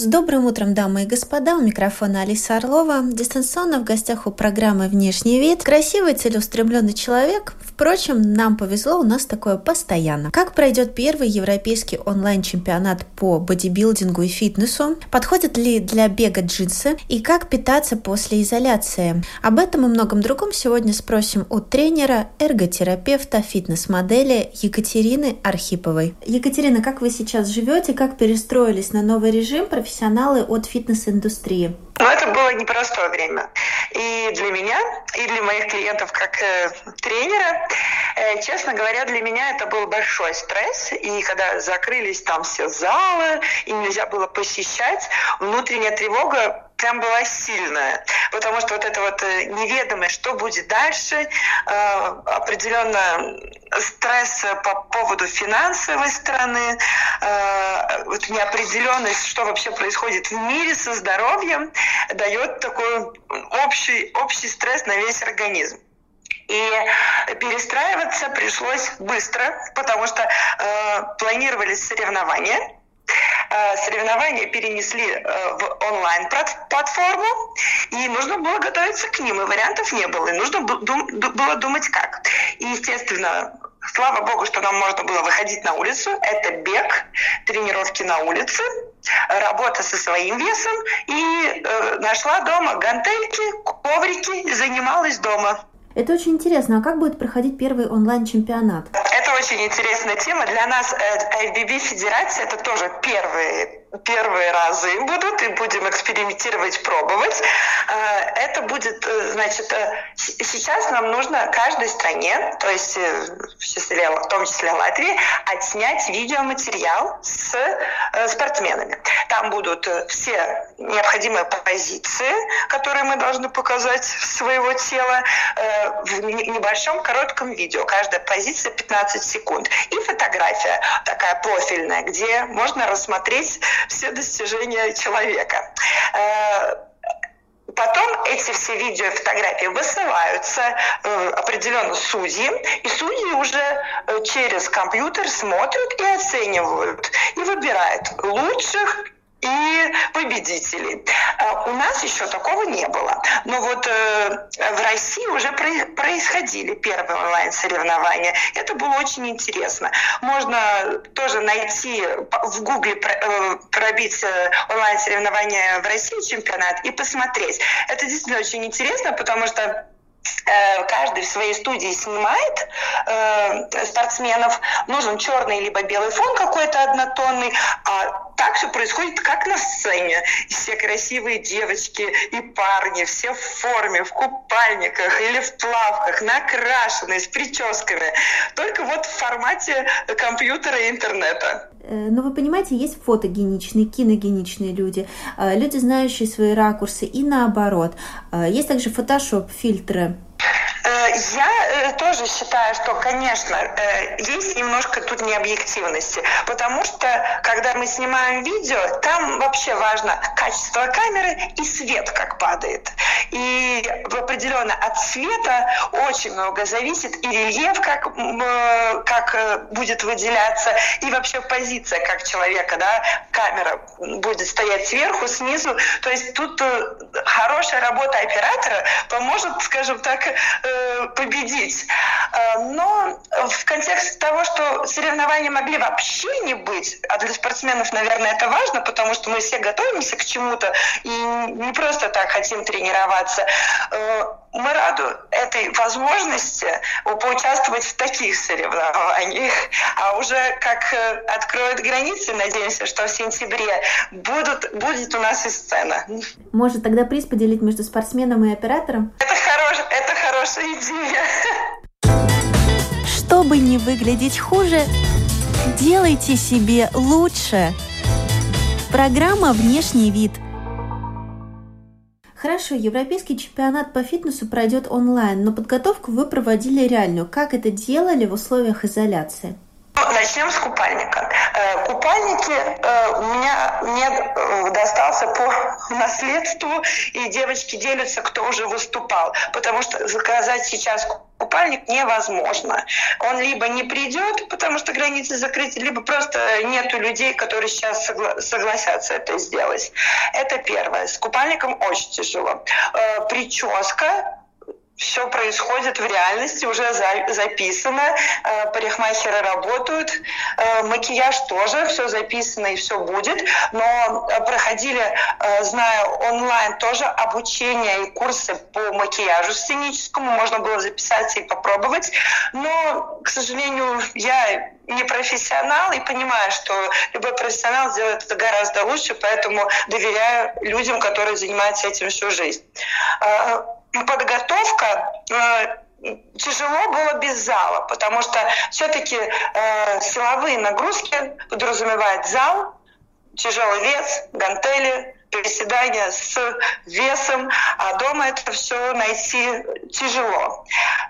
С добрым утром, дамы и господа. У микрофона Алиса Орлова. Дистанционно в гостях у программы «Внешний вид» красивый, целеустремленный человек. Впрочем, нам повезло, у нас такое постоянно. Как пройдет первый европейский онлайн-чемпионат по бодибилдингу и фитнесу? Подходят ли для бега джинсы? И как питаться после изоляции? Об этом и многом другом сегодня спросим у тренера, эрготерапевта, фитнес-модели Екатерины Архиповой. Екатерина, как вы сейчас живете? Как перестроились на новый режим? профессионалы от фитнес-индустрии? Ну, это было непростое время. И для меня, и для моих клиентов как э, тренера. Э, честно говоря, для меня это был большой стресс. И когда закрылись там все залы, и нельзя было посещать, внутренняя тревога прям была сильная, потому что вот это вот э, неведомое, что будет дальше, э, определенно стресс по поводу финансовой стороны, э, вот неопределенность, что вообще происходит в мире со здоровьем, дает такой общий, общий стресс на весь организм. И перестраиваться пришлось быстро, потому что э, планировались соревнования, соревнования перенесли э, в онлайн-платформу, и нужно было готовиться к ним, и вариантов не было, и нужно было думать как. И, естественно, слава богу, что нам можно было выходить на улицу. Это бег, тренировки на улице, работа со своим весом, и э, нашла дома гантельки, коврики, занималась дома. Это очень интересно. А как будет проходить первый онлайн-чемпионат? Это очень интересная тема. Для нас э, Федерация это тоже первый первые разы будут, и будем экспериментировать, пробовать. Э, это будет, э, значит, э, сейчас нам нужно каждой стране, то есть в, числе, в том числе Латвии, отснять видеоматериал с спортсменами. Там будут все необходимые позиции, которые мы должны показать своего тела в небольшом коротком видео. Каждая позиция 15 секунд. И фотография такая профильная, где можно рассмотреть все достижения человека. Э, потом эти все видео и фотографии высылаются э, определенно судьи, и судьи уже э, через компьютер смотрят и оценивают, и выбирают лучших и победителей. А у нас еще такого не было. Но вот э, в России уже происходили первые онлайн-соревнования. Это было очень интересно. Можно тоже найти в Гугле э, пробить э, онлайн-соревнования в России чемпионат и посмотреть. Это действительно очень интересно, потому что каждый в своей студии снимает э, спортсменов, нужен черный либо белый фон какой-то однотонный, а так все происходит как на сцене. Все красивые девочки и парни, все в форме, в купальниках или в плавках, накрашенные, с прическами. Только вот в формате компьютера и интернета. Э, но вы понимаете, есть фотогеничные, киногеничные люди, э, люди, знающие свои ракурсы, и наоборот. Есть также фотошоп, фильтры. Э, я э, тоже считаю, что, конечно, э, есть немножко тут необъективности, потому что, когда мы снимаем видео, там вообще важно качество камеры и свет, как падает. И определенно от света очень много зависит и рельеф, как, как будет выделяться, и вообще позиция как человека, да, камера будет стоять сверху, снизу. То есть тут хорошая работа оператора поможет, скажем так, победить. Э, но в контексте того, что соревнования могли вообще не быть, а для спортсменов, наверное, это важно, потому что мы все готовимся к чему-то и не просто так хотим тренироваться. Э, мы рады этой возможности поучаствовать в таких соревнованиях. А уже как э, откроют границы, надеемся, что в сентябре будут, будет у нас и сцена. Может тогда приз поделить между спортсменом и оператором? Это, хорош, это хорошая идея. Чтобы не выглядеть хуже, делайте себе лучше. Программа «Внешний вид» – Хорошо, европейский чемпионат по фитнесу пройдет онлайн, но подготовку вы проводили реальную. Как это делали в условиях изоляции? Начнем с купальника. Э, купальники э, у меня мне э, достался по наследству, и девочки делятся, кто уже выступал. Потому что заказать сейчас купальник невозможно. Он либо не придет, потому что границы закрыты, либо просто нету людей, которые сейчас согла- согласятся это сделать. Это первое. С купальником очень тяжело. Прическа все происходит в реальности, уже за, записано, э, парикмахеры работают, э, макияж тоже, все записано и все будет, но э, проходили, э, знаю, онлайн тоже обучение и курсы по макияжу сценическому, можно было записаться и попробовать, но, к сожалению, я не профессионал и понимаю, что любой профессионал сделает это гораздо лучше, поэтому доверяю людям, которые занимаются этим всю жизнь. Подготовка э, тяжело было без зала, потому что все-таки э, силовые нагрузки подразумевают зал, тяжелый вес, гантели, приседания с весом, а дома это все найти тяжело.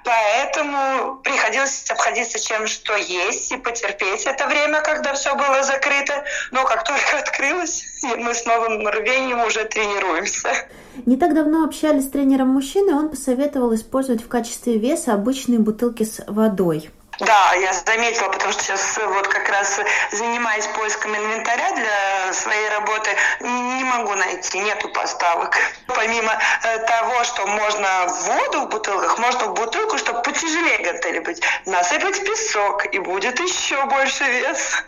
Поэтому приходилось обходиться чем, что есть, и потерпеть это время, когда все было закрыто. Но как только открылось, мы с новым рвением уже тренируемся. Не так давно общались с тренером мужчины, он посоветовал использовать в качестве веса обычные бутылки с водой. Да, я заметила, потому что сейчас вот как раз занимаюсь поиском инвентаря для своей работы, не могу найти, нету поставок. Помимо э, того, что можно воду в бутылках, можно в бутылку, чтобы потяжелее гантели быть, насыпать песок, и будет еще больше вес.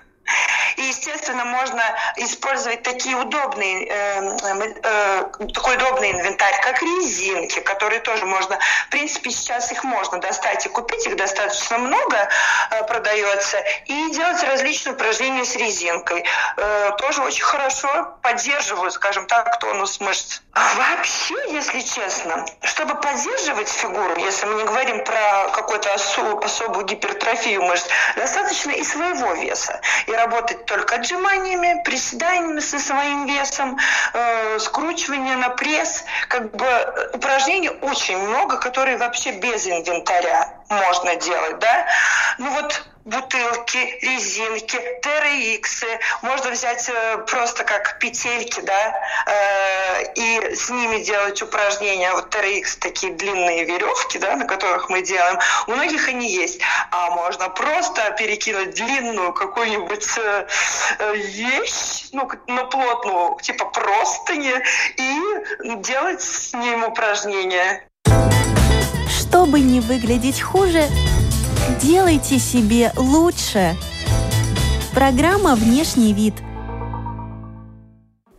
И, естественно, можно использовать такие удобные, э, э, такой удобный инвентарь, как резинки, которые тоже можно, в принципе, сейчас их можно достать и купить, их достаточно много э, продается, и делать различные упражнения с резинкой. Э, тоже очень хорошо поддерживают, скажем так, тонус мышц. Вообще, если честно, чтобы поддерживать фигуру, если мы не говорим про какую-то особую гипертрофию мышц, достаточно и своего веса. И работать только отжиманиями, приседаниями со своим весом, э, скручивание на пресс. Как бы э, упражнений очень много, которые вообще без инвентаря можно делать, да. Ну вот бутылки, резинки, TRX, можно взять э, просто как петельки, да, э, и с ними делать упражнения. Вот TRX такие длинные веревки, да, на которых мы делаем. У многих они есть. А можно просто перекинуть длинную какую-нибудь э, вещь, ну, но плотную, типа простыни, и делать с ним упражнения. Чтобы не выглядеть хуже, Делайте себе лучше. Программа «Внешний вид».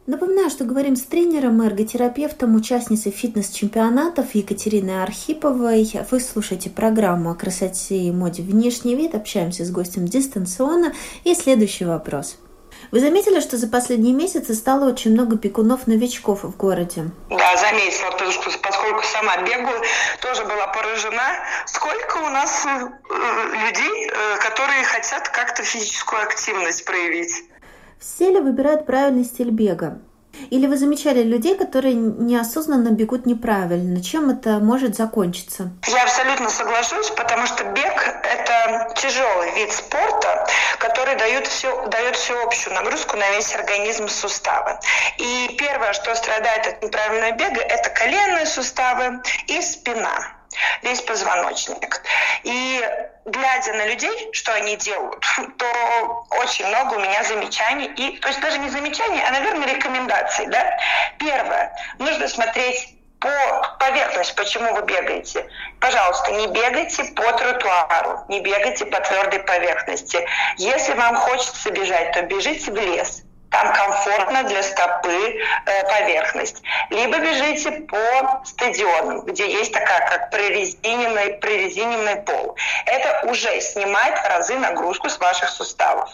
Напоминаю, что говорим с тренером, эрготерапевтом, участницей фитнес-чемпионатов Екатериной Архиповой. Вы слушаете программу о красоте и моде «Внешний вид». Общаемся с гостем дистанционно. И следующий вопрос – вы заметили, что за последние месяцы стало очень много пекунов-новичков в городе? Да, заметила, потому что поскольку сама бегаю, тоже была поражена, сколько у нас э, людей, э, которые хотят как-то физическую активность проявить. Все ли выбирают правильный стиль бега? Или вы замечали людей, которые неосознанно бегут неправильно? Чем это может закончиться? Я абсолютно соглашусь, потому что бег – это тяжелый вид спорта, который дает, все, дает всеобщую нагрузку на весь организм суставы. И первое, что страдает от неправильного бега, это коленные суставы и спина весь позвоночник. И глядя на людей, что они делают, то очень много у меня замечаний. И, то есть даже не замечаний, а, наверное, рекомендаций. Да? Первое. Нужно смотреть по поверхности, почему вы бегаете. Пожалуйста, не бегайте по тротуару, не бегайте по твердой поверхности. Если вам хочется бежать, то бежите в лес там комфортно для стопы э, поверхность. Либо бежите по стадионам, где есть такая, как прорезиненный, прорезиненный пол. Это уже снимает в разы нагрузку с ваших суставов.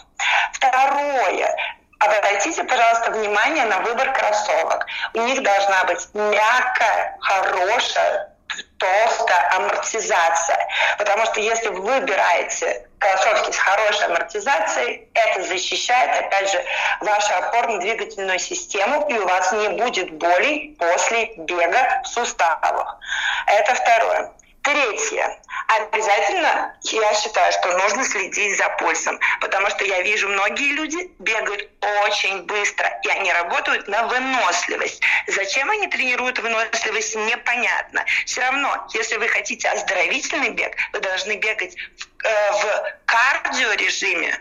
Второе. Обратите, пожалуйста, внимание на выбор кроссовок. У них должна быть мягкая, хорошая, толстая амортизация. Потому что если вы выбираете кроссовки с хорошей амортизацией, это защищает, опять же, вашу опорно-двигательную систему, и у вас не будет болей после бега в суставах. Это второе. Третье. Обязательно я считаю, что нужно следить за пульсом, потому что я вижу, многие люди бегают очень быстро, и они работают на выносливость. Зачем они тренируют выносливость, непонятно. Все равно, если вы хотите оздоровительный бег, вы должны бегать в, э, в кардиорежиме,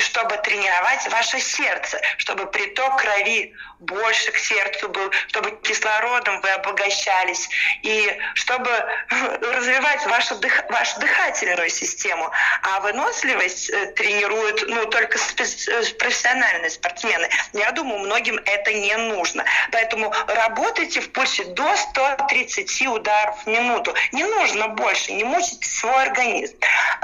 чтобы тренировать ваше сердце, чтобы приток крови больше к сердцу был, чтобы кислородом вы обогащались, и чтобы развивать вашу, дых, вашу дыхательную систему. А выносливость э, тренируют ну, только э, профессиональные спортсмены. Я думаю, многим это не нужно. Поэтому работайте в пульсе до 130 ударов в минуту. Не нужно больше, не мучите свой организм.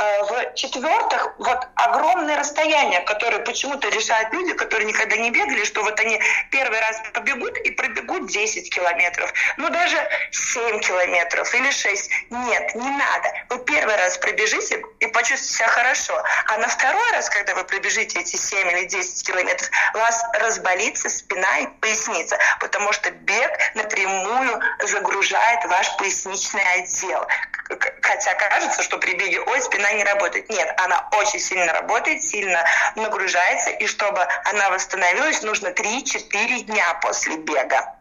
Э, В-четвертых, вот огромное расстояние, которое почему-то решают люди, которые никогда не бегали, что вот они первый раз побегут и пробегут 10 километров, ну даже 7 километров или 6. Нет, не надо. Вы первый раз пробежите и почувствуете себя хорошо, а на второй раз, когда вы пробежите эти 7 или 10 километров, у вас разболится спина и поясница, потому что бег напрямую загружает ваш поясничный отдел. Хотя кажется, что при беге, ой, спина не работает. Нет, она очень сильно работает, сильно нагружается, и чтобы она восстановилась, нужно 3-4 дня после бега.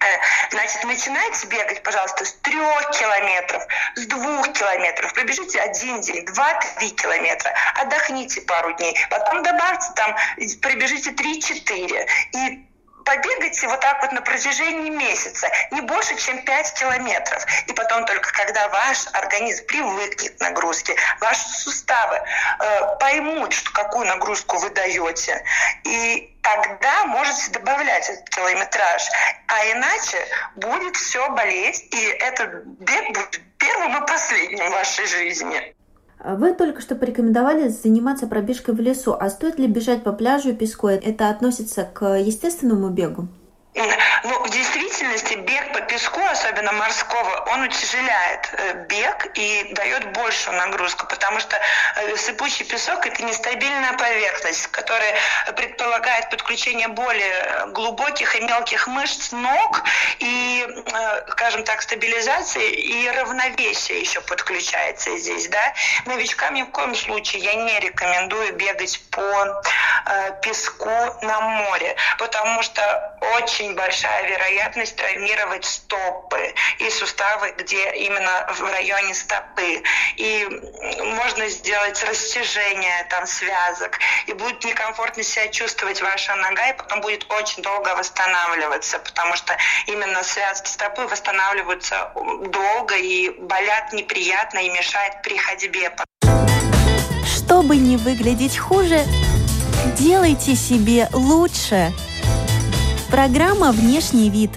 Э, значит, начинайте бегать, пожалуйста, с трех километров, с двух километров. Пробежите один день, два-три километра. Отдохните пару дней. Потом добавьте там, пробежите три-четыре. И побегайте вот так вот на протяжении месяца, не больше, чем 5 километров. И потом только когда ваш организм привыкнет к нагрузке, ваши суставы э, поймут, что какую нагрузку вы даете, и тогда можете добавлять этот километраж. А иначе будет все болеть, и этот бег будет первым и последним в вашей жизни. Вы только что порекомендовали заниматься пробежкой в лесу, а стоит ли бежать по пляжу и песку? Это относится к естественному бегу? Ну, в действительности бег по песку, особенно морского, он утяжеляет э, бег и дает большую нагрузку, потому что э, сыпучий песок – это нестабильная поверхность, которая предполагает подключение более глубоких и мелких мышц ног и, э, скажем так, стабилизации и равновесие еще подключается здесь, да. Новичкам ни в коем случае я не рекомендую бегать по песку на море, потому что очень большая большая вероятность травмировать стопы и суставы, где именно в районе стопы. И можно сделать растяжение там связок, и будет некомфортно себя чувствовать ваша нога, и потом будет очень долго восстанавливаться, потому что именно связки стопы восстанавливаются долго и болят неприятно и мешают при ходьбе. Чтобы не выглядеть хуже, делайте себе лучше. Программа «Внешний вид».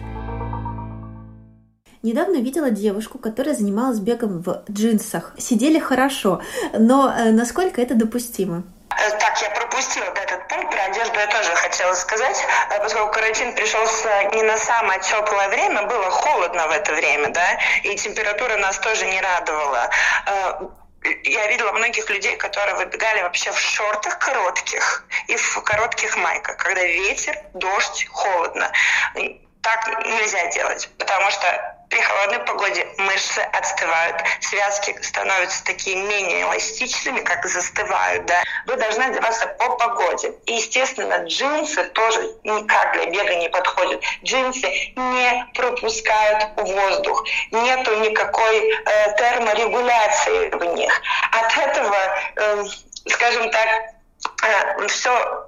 Недавно видела девушку, которая занималась бегом в джинсах. Сидели хорошо, но э, насколько это допустимо? Э, так, я пропустила этот пункт, про одежду я тоже хотела сказать, э, поскольку карантин пришелся не на самое теплое время, было холодно в это время, да, и температура нас тоже не радовала я видела многих людей, которые выбегали вообще в шортах коротких и в коротких майках, когда ветер, дождь, холодно. Так нельзя делать, потому что при холодной погоде мышцы отстывают, связки становятся такие менее эластичными, как застывают. Да? Вы должны одеваться по погоде. И, естественно, джинсы тоже никак для бега не подходят. Джинсы не пропускают воздух. Нету никакой э, терморегуляции в них. От этого, э, скажем так, э, все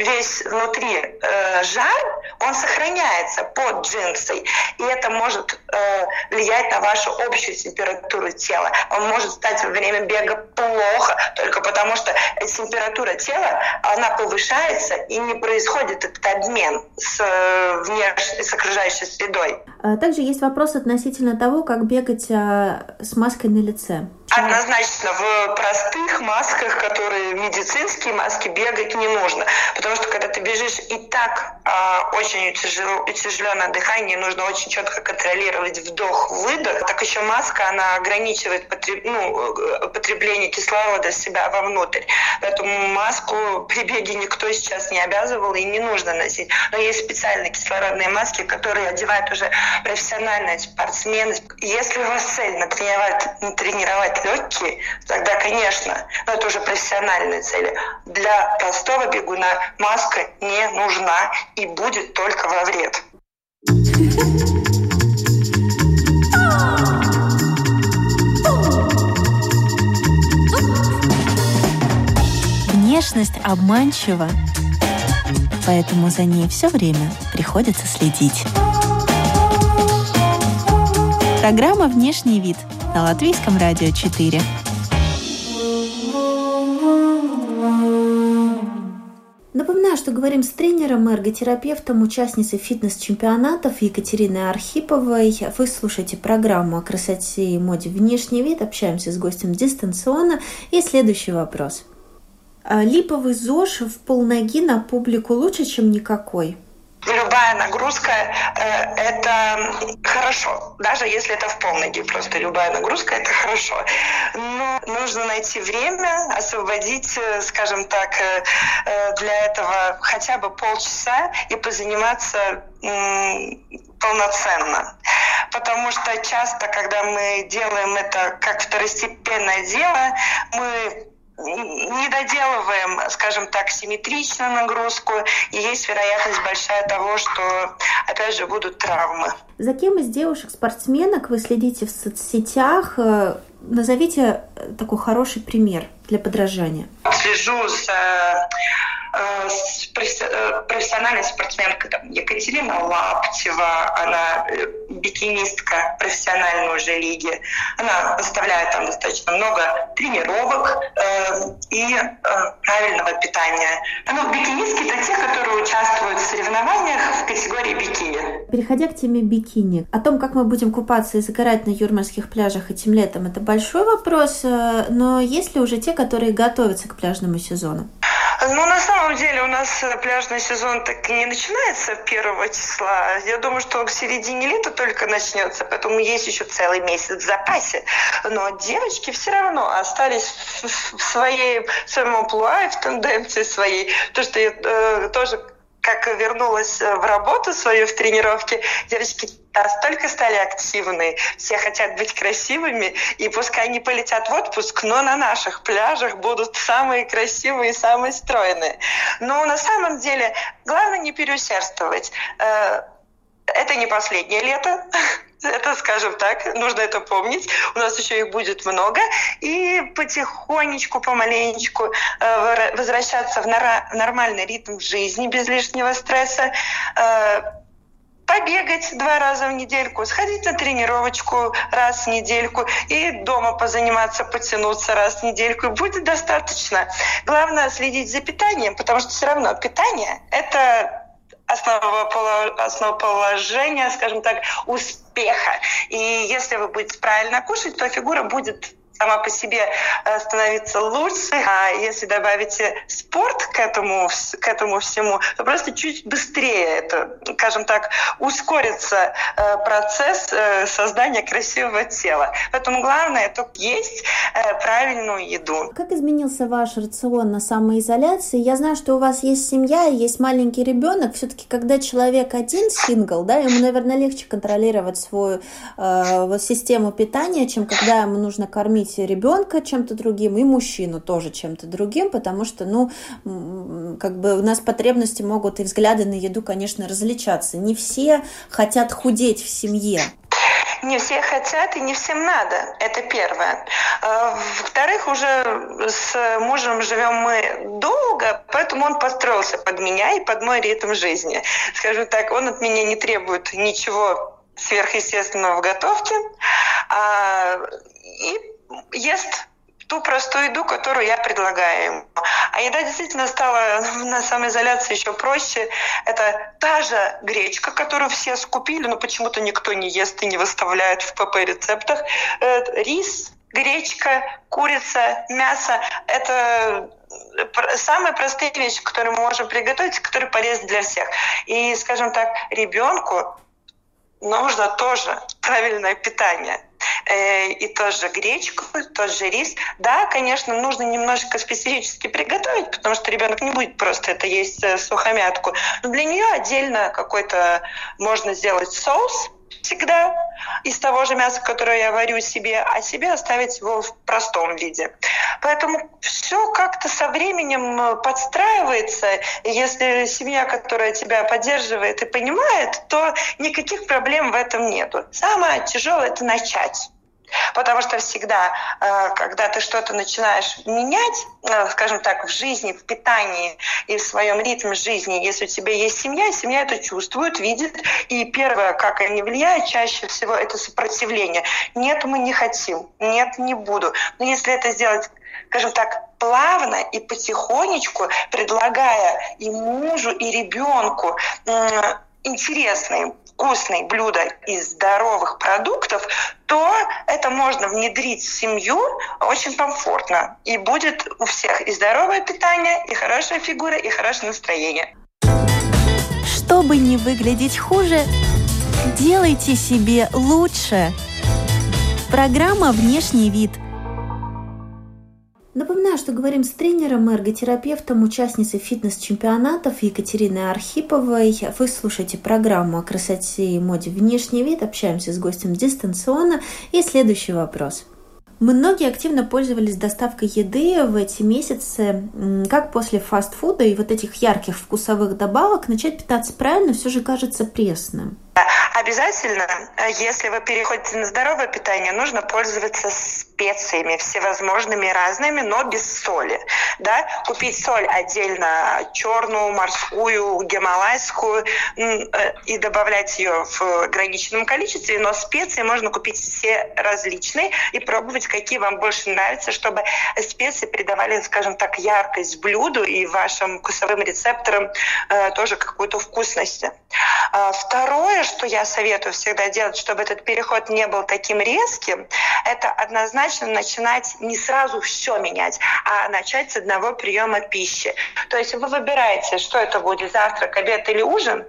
весь внутри э, жар, он сохраняется под джинсой, и это может э, влиять на вашу общую температуру тела. Он может стать во время бега плохо, только потому что температура тела, она повышается, и не происходит этот обмен с, э, внешней, с окружающей средой. А также есть вопрос относительно того, как бегать а, с маской на лице. Однозначно, в простых масках, которые медицинские маски, бегать не нужно. Потому что когда ты бежишь и так э, очень тяжело, утяжеленное дыхание, нужно очень четко контролировать вдох-выдох. Так еще маска, она ограничивает потреб, ну, э, потребление кислорода себя вовнутрь. Поэтому маску при беге никто сейчас не обязывал и не нужно носить. Но есть специальные кислородные маски, которые одевают уже профессиональные спортсмены. Если у вас цель натренировать, тренировать легкие, тогда, конечно, но это уже профессиональные цели. Для простого бегуна маска не нужна и будет только во вред. Внешность обманчива, поэтому за ней все время приходится следить. Программа «Внешний вид» на Латвийском радио 4. Что говорим с тренером эрготерапевтом, участницей фитнес-чемпионатов Екатериной Архиповой. Вы слушаете программу о красоте и моде «Внешний вид». Общаемся с гостем дистанционно. И следующий вопрос. А липовый ЗОЖ в полноги на публику лучше, чем никакой? Любая нагрузка э, это хорошо, даже если это в полноги, просто любая нагрузка это хорошо. Но нужно найти время, освободить, э, скажем так, э, э, для этого хотя бы полчаса и позаниматься э, полноценно. Потому что часто, когда мы делаем это как второстепенное дело, мы не доделываем, скажем так, симметрично нагрузку, и есть вероятность большая того, что, опять же, будут травмы. За кем из девушек-спортсменок вы следите в соцсетях? Э, назовите такой хороший пример для подражания. Слежу за Э, э, профессиональная спортсменка там, Екатерина Лаптева, она э, бикинистка профессиональной уже лиги. Она оставляет там достаточно много тренировок э, и э, правильного питания. Ну, бикинистки — это те, которые участвуют в соревнованиях в категории бикини. Переходя к теме бикини, о том, как мы будем купаться и загорать на юрмальских пляжах этим летом, это большой вопрос, но есть ли уже те, которые готовятся к пляжному сезону? Ну, на самом деле у нас э, пляжный сезон так и не начинается 1 числа. Я думаю, что к середине лета только начнется, поэтому есть еще целый месяц в запасе. Но девочки все равно остались в своей, в своем амплуа в тенденции своей. То, что я э, тоже как вернулась э, в работу свою в тренировке, девочки настолько стали активны, все хотят быть красивыми, и пускай они полетят в отпуск, но на наших пляжах будут самые красивые самые стройные. Но на самом деле главное не переусердствовать. Э, это не последнее лето, это, скажем так, нужно это помнить. У нас еще их будет много. И потихонечку, помаленечку э, возвращаться в нормальный ритм жизни без лишнего стресса э, побегать два раза в недельку, сходить на тренировочку раз в недельку и дома позаниматься, потянуться раз в недельку. И будет достаточно. Главное следить за питанием, потому что все равно питание — это основоположение, скажем так, успеха. И если вы будете правильно кушать, то фигура будет сама по себе э, становиться лучше. А если добавите спорт к этому, к этому всему, то просто чуть быстрее это, скажем так, ускорится э, процесс э, создания красивого тела. Поэтому главное это есть правильную еду. Как изменился ваш рацион на самоизоляции? Я знаю, что у вас есть семья, есть маленький ребенок. Все-таки, когда человек один, сингл, да, ему, наверное, легче контролировать свою э, систему питания, чем когда ему нужно кормить кормить ребенка чем-то другим и мужчину тоже чем-то другим, потому что, ну, как бы у нас потребности могут и взгляды на еду, конечно, различаться. Не все хотят худеть в семье. Не все хотят и не всем надо. Это первое. А, во-вторых, уже с мужем живем мы долго, поэтому он построился под меня и под мой ритм жизни. Скажу так, он от меня не требует ничего сверхъестественного в готовке. А, и ест ту простую еду, которую я предлагаю ему. А еда действительно стала на самоизоляции еще проще. Это та же гречка, которую все скупили, но почему-то никто не ест и не выставляет в ПП-рецептах. Рис, гречка, курица, мясо – это самые простые вещи, которые мы можем приготовить, которые полезны для всех. И, скажем так, ребенку нужно тоже правильное питание. Э, и тоже гречку, тот же рис. Да, конечно, нужно немножко специфически приготовить, потому что ребенок не будет просто это есть э, сухомятку. Но для нее отдельно какой-то можно сделать соус, всегда из того же мяса, которое я варю себе, а себе оставить его в простом виде. Поэтому все как-то со временем э, подстраивается. Если семья, которая тебя поддерживает и понимает, то никаких проблем в этом нету. Самое тяжелое — это начать. Потому что всегда, э, когда ты что-то начинаешь менять, э, скажем так, в жизни, в питании и в своем ритме жизни, если у тебя есть семья, семья это чувствует, видит, и первое, как они влияют, чаще всего это сопротивление. Нет, мы не хотим, нет, не буду. Но если это сделать скажем так, плавно и потихонечку, предлагая и мужу, и ребенку интересные вкусные блюда из здоровых продуктов, то это можно внедрить в семью очень комфортно. И будет у всех и здоровое питание, и хорошая фигура, и хорошее настроение. Чтобы не выглядеть хуже, делайте себе лучше. Программа «Внешний вид» – Напоминаю, что говорим с тренером, эрготерапевтом, участницей фитнес-чемпионатов Екатериной Архиповой. Вы слушаете программу о красоте и моде внешний вид. Общаемся с гостем дистанционно. И следующий вопрос. Многие активно пользовались доставкой еды в эти месяцы. Как после фастфуда и вот этих ярких вкусовых добавок начать питаться правильно все же кажется пресным? Обязательно, если вы переходите на здоровое питание, нужно пользоваться специями всевозможными разными, но без соли. Да? Купить соль отдельно, черную, морскую, гималайскую, э, и добавлять ее в ограниченном количестве, но специи можно купить все различные и пробовать, какие вам больше нравятся, чтобы специи придавали, скажем так, яркость блюду и вашим вкусовым рецепторам э, тоже какую-то вкусность. А второе, что я советую всегда делать, чтобы этот переход не был таким резким, это однозначно начинать не сразу все менять, а начать с одного приема пищи. То есть вы выбираете, что это будет, завтрак, обед или ужин,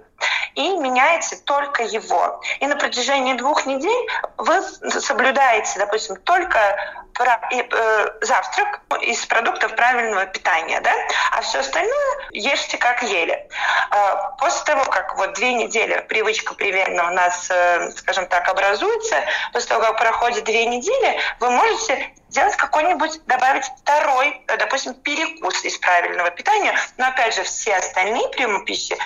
и меняете только его. И на протяжении двух недель вы соблюдаете, допустим, только э, завтрак из продуктов правильного питания, да, а все остальное ешьте как ели. А, после того, как вот две недели привычка примерно у нас, э, скажем так, образуется, после того, как проходит две недели, вы можете сделать какой-нибудь, добавить второй, э, допустим, перекус из правильного питания, но опять же все остальные приемы пищи э,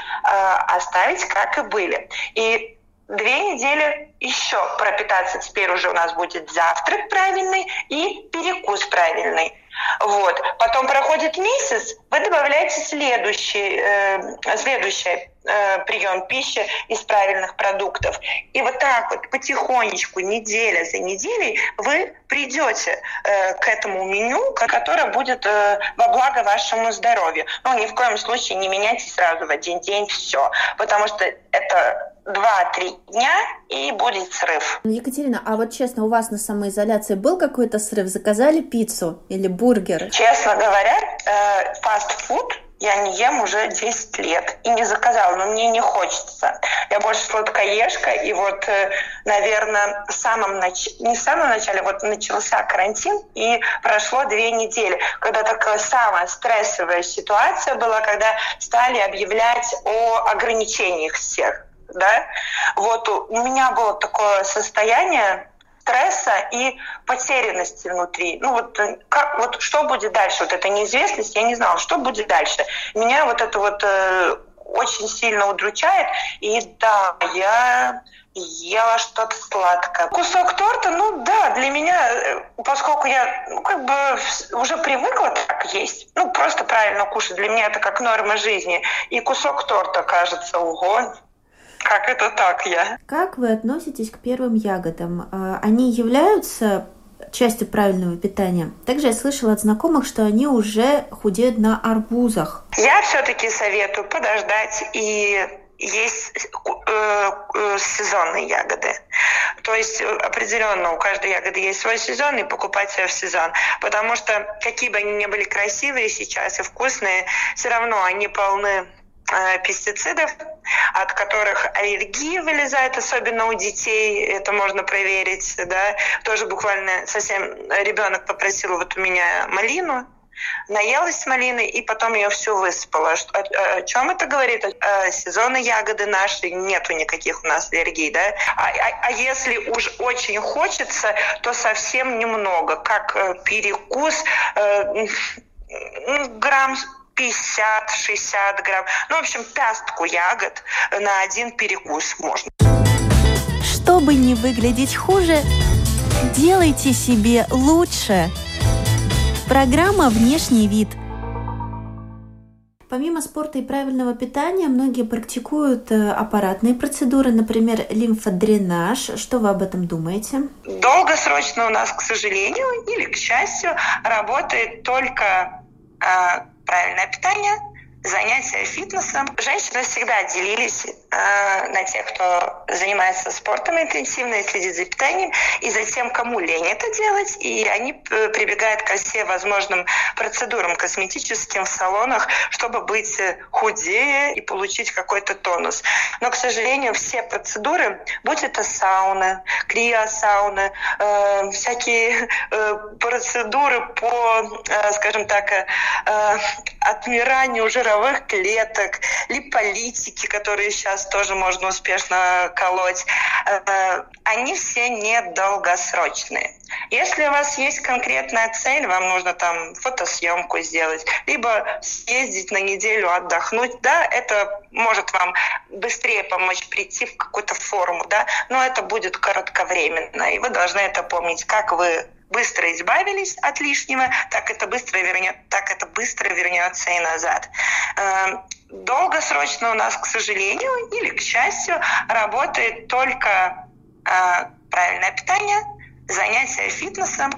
оставить как и были. И две недели еще пропитаться теперь уже у нас будет завтрак правильный и перекус правильный. Вот. Потом проходит месяц, вы добавляете следующий, э, следующий э, прием пищи из правильных продуктов. И вот так вот потихонечку, неделя за неделей, вы придете э, к этому меню, которое будет э, во благо вашему здоровью. Но ни в коем случае не меняйте сразу в один день все, потому что это два-три дня и будет срыв. Екатерина, а вот честно, у вас на самоизоляции был какой-то срыв? Заказали пиццу или бургер? Честно говоря, э, фастфуд я не ем уже 10 лет и не заказала, но мне не хочется. Я больше сладкоежка, и вот, э, наверное, в самом нач... не в самом начале, вот начался карантин, и прошло две недели, когда такая самая стрессовая ситуация была, когда стали объявлять о ограничениях всех да, вот у меня было такое состояние стресса и потерянности внутри. Ну вот, э, как, вот что будет дальше? Вот эта неизвестность, я не знала, что будет дальше. Меня вот это вот э, очень сильно удручает. И да, я ела что-то сладкое. Кусок торта, ну да, для меня, э, поскольку я ну, как бы уже привыкла так есть, ну просто правильно кушать, для меня это как норма жизни. И кусок торта кажется, ого, как это так я? Как вы относитесь к первым ягодам? А, они являются частью правильного питания. Также я слышала от знакомых, что они уже худеют на арбузах. Я все-таки советую подождать и есть э, э, сезонные ягоды. То есть определенно у каждой ягоды есть свой сезон, и покупать ее в сезон. Потому что какие бы они ни были красивые сейчас и вкусные, все равно они полны Э, пестицидов, от которых аллергии вылезает, особенно у детей, это можно проверить, да, тоже буквально совсем ребенок попросил вот у меня малину, наелась малины и потом ее всю высыпала. О, о, о чем это говорит? О, сезоны ягоды наши, нету никаких у нас аллергий, да? А, а, а если уж очень хочется, то совсем немного, как э, перекус, э, грамм 50-60 грамм. Ну, в общем, пястку ягод на один перекус можно. Чтобы не выглядеть хуже, делайте себе лучше. Программа «Внешний вид». Помимо спорта и правильного питания, многие практикуют э, аппаратные процедуры, например, лимфодренаж. Что вы об этом думаете? Долгосрочно у нас, к сожалению или к счастью, работает только а, правильное питание, занятия фитнесом. Женщины всегда делились э, на тех, кто занимается спортом интенсивно и следит за питанием, и за тем, кому лень это делать. И они э, прибегают ко всем возможным процедурам косметическим в салонах, чтобы быть худее и получить какой-то тонус. Но, к сожалению, все процедуры, будь это сауна, криосауна, э, всякие э, процедуры по, э, скажем так, э, отмиранию жировых клеток, липолитики, которые сейчас тоже можно успешно колоть, э, они все недолгосрочные. Если у вас есть конкретная цель, вам нужно там фотосъемку сделать, либо съездить на неделю отдохнуть, да, это может вам быстрее помочь прийти в какую-то форму, да, но это будет коротковременно, и вы должны это помнить, как вы быстро избавились от лишнего, так это быстро вернет, так это быстро вернется и назад. Эм, долгосрочно у нас, к сожалению или к счастью, работает только э, правильное питание, занятия фитнесом,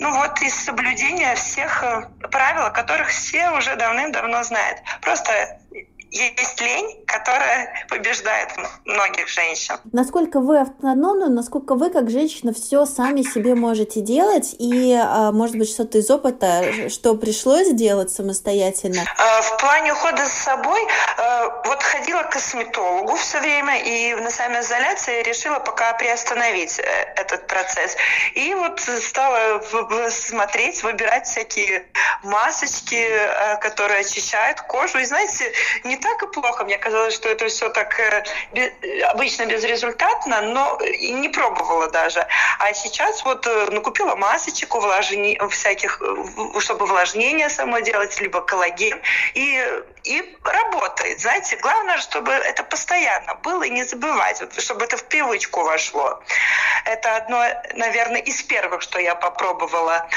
ну вот из соблюдения всех э, правил, которых все уже давным-давно знают. Просто есть лень, которая побеждает многих женщин. Насколько вы автономны, насколько вы как женщина все сами себе можете делать и, а, может быть, что-то из опыта, что пришлось делать самостоятельно? А, в плане ухода с собой, а, вот ходила к косметологу все время и на самоизоляции решила пока приостановить э, этот процесс. И вот стала смотреть, выбирать всякие масочки, которые очищают кожу. И знаете, не так и плохо. Мне казалось, что это все так э, обычно безрезультатно, но не пробовала даже. А сейчас вот э, ну, купила масочек, увлажни... всяких, э, чтобы увлажнение само делать, либо коллаген. И, и работает. Знаете, главное, чтобы это постоянно было и не забывать, вот, чтобы это в привычку вошло. Это одно, наверное, из первых, что я попробовала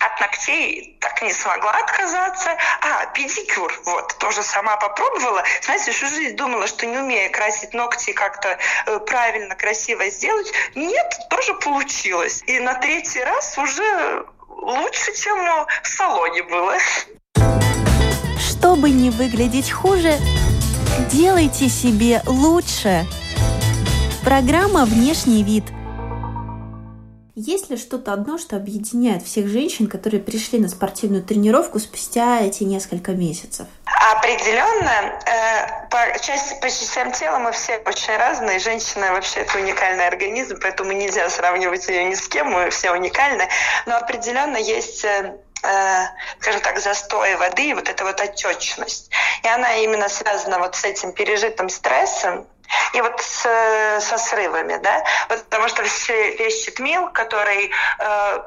от ногтей так не смогла отказаться. А, педикюр, вот, тоже сама попробовала. Знаете, всю жизнь думала, что не умею красить ногти как-то э, правильно, красиво сделать. Нет, тоже получилось. И на третий раз уже лучше, чем в салоне было. Чтобы не выглядеть хуже, делайте себе лучше. Программа «Внешний вид» – есть ли что-то одно, что объединяет всех женщин, которые пришли на спортивную тренировку спустя эти несколько месяцев? Определенно, э, по, часть, по частям тела мы все очень разные. Женщина вообще это уникальный организм, поэтому нельзя сравнивать ее ни с кем, мы все уникальны. Но определенно есть э, э, скажем так, застой воды и вот эта вот отечность. И она именно связана вот с этим пережитым стрессом, и вот с, со срывами, да, потому что весь щитмил, который э,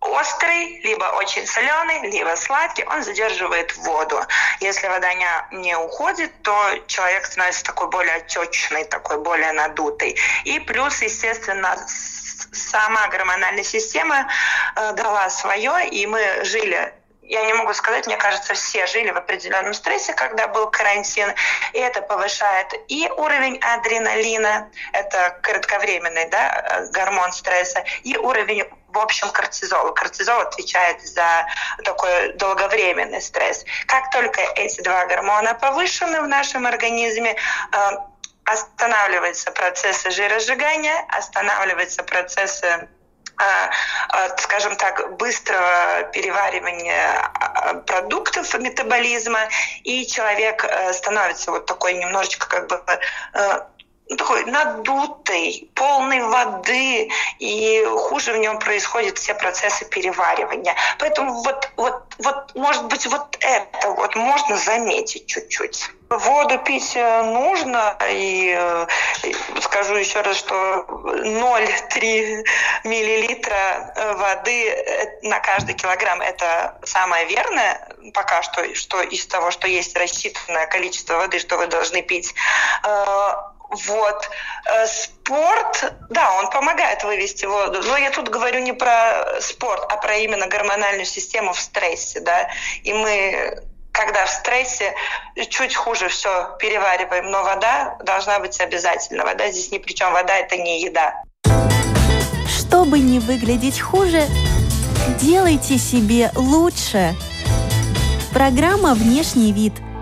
острый, либо очень соленый, либо сладкий, он задерживает воду. Если вода не, не уходит, то человек становится такой более отечный, такой более надутый. И плюс, естественно, сама гормональная система э, дала свое, и мы жили я не могу сказать, мне кажется, все жили в определенном стрессе, когда был карантин, и это повышает и уровень адреналина, это кратковременный да, гормон стресса, и уровень в общем кортизола. Кортизол отвечает за такой долговременный стресс. Как только эти два гормона повышены в нашем организме, э, останавливаются процессы жиросжигания, останавливаются процессы скажем так, быстрого переваривания а, продуктов метаболизма, и человек э, становится вот такой немножечко как бы э, такой надутый, полный воды, и хуже в нем происходят все процессы переваривания. Поэтому вот, вот, вот, может быть, вот это вот можно заметить чуть-чуть. Воду пить э, нужно, и, и скажу еще раз, что 0,3 миллилитра э, воды э, на каждый килограмм – это самое верное пока что, что из того, что есть рассчитанное количество воды, что вы должны пить вот. Э, спорт, да, он помогает вывести воду, но я тут говорю не про спорт, а про именно гормональную систему в стрессе, да. И мы, когда в стрессе, чуть хуже все перевариваем, но вода должна быть обязательно. Вода здесь ни при чем, вода это не еда. Чтобы не выглядеть хуже, делайте себе лучше. Программа «Внешний вид» –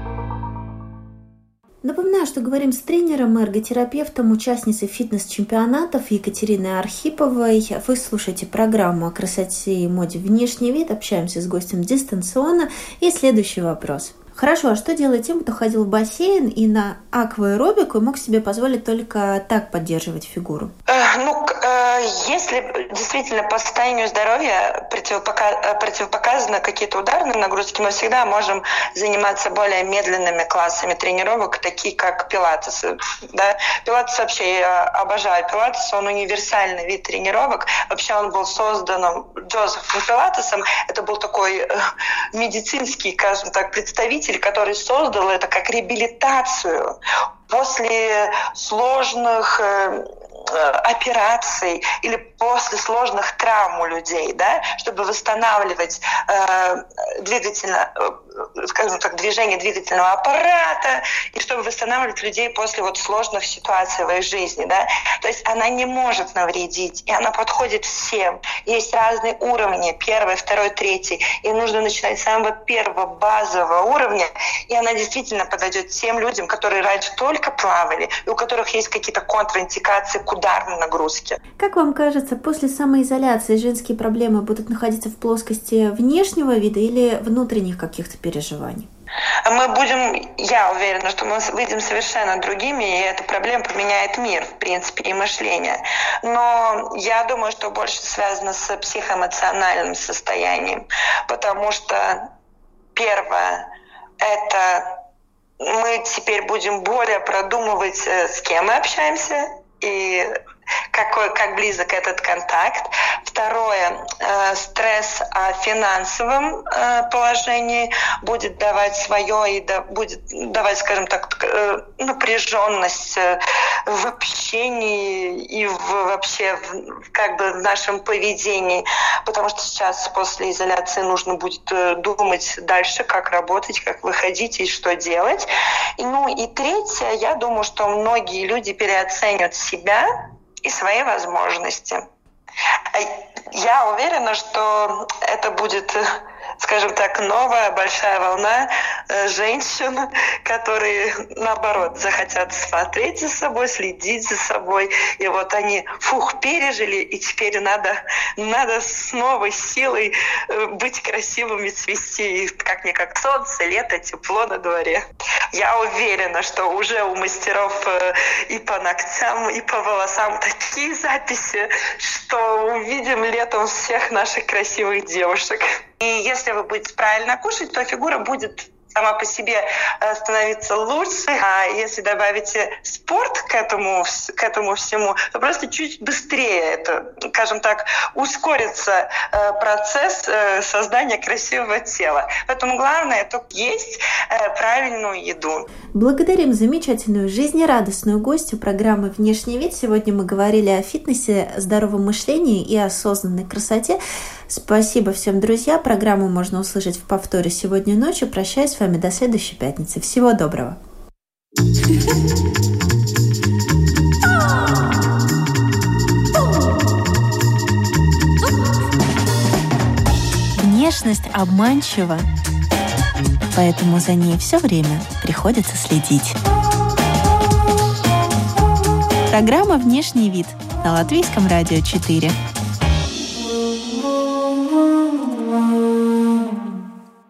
Напоминаю, что говорим с тренером, эрготерапевтом, участницей фитнес-чемпионатов Екатериной Архиповой. Вы слушаете программу о красоте и моде «Внешний вид». Общаемся с гостем дистанционно. И следующий вопрос. Хорошо, а что делать тем, кто ходил в бассейн и на акваэробику и мог себе позволить только так поддерживать фигуру? Э, ну, э, если действительно по состоянию здоровья противопока- противопоказаны какие-то ударные нагрузки, мы всегда можем заниматься более медленными классами тренировок, такие как пилатес. Да? Пилатес вообще, я обожаю пилатес, он универсальный вид тренировок. Вообще он был создан Джозефом Пилатесом. Это был такой э, медицинский, скажем так, представитель мыслитель, который создал это как реабилитацию после сложных э, Э, операций или после сложных травм у людей, да, чтобы восстанавливать э, двигательно, э, скажем так, движение двигательного аппарата и чтобы восстанавливать людей после вот сложных ситуаций в их жизни, да. То есть она не может навредить, и она подходит всем. Есть разные уровни, первый, второй, третий, и нужно начинать с самого первого базового уровня, и она действительно подойдет тем людям, которые раньше только плавали, и у которых есть какие-то контраиндикации к ударной нагрузке. Как вам кажется, после самоизоляции женские проблемы будут находиться в плоскости внешнего вида или внутренних каких-то переживаний? Мы будем, я уверена, что мы выйдем совершенно другими, и эта проблема поменяет мир, в принципе, и мышление. Но я думаю, что больше связано с психоэмоциональным состоянием, потому что первое — это мы теперь будем более продумывать, э, с кем мы общаемся, и какой, как близок этот контакт. Второе, э, стресс о финансовом э, положении будет давать свое и да, будет давать, скажем так, э, напряженность э, в общении и в, вообще в, как бы в нашем поведении, потому что сейчас после изоляции нужно будет э, думать дальше, как работать, как выходить и что делать. И, ну и третье, я думаю, что многие люди переоценят себя и свои возможности. Я уверена, что это будет скажем так, новая большая волна э, женщин, которые, наоборот, захотят смотреть за собой, следить за собой. И вот они, фух, пережили, и теперь надо, надо с новой силой э, быть красивыми, цвести, как не как солнце, лето, тепло на дворе. Я уверена, что уже у мастеров э, и по ногтям, и по волосам такие записи, что увидим летом всех наших красивых девушек. И если вы будете правильно кушать, то фигура будет сама по себе э, становиться лучше. А если добавите спорт к этому, к этому всему, то просто чуть быстрее это, скажем так, ускорится э, процесс э, создания красивого тела. Поэтому главное это есть правильную еду. Благодарим замечательную жизнерадостную гостью программы «Внешний вид». Сегодня мы говорили о фитнесе, здоровом мышлении и осознанной красоте. Спасибо всем, друзья. Программу можно услышать в повторе сегодня ночью. Прощаюсь с вами до следующей пятницы. Всего доброго. Внешность обманчива, поэтому за ней все время приходится следить. Программа «Внешний вид» на Латвийском радио 4.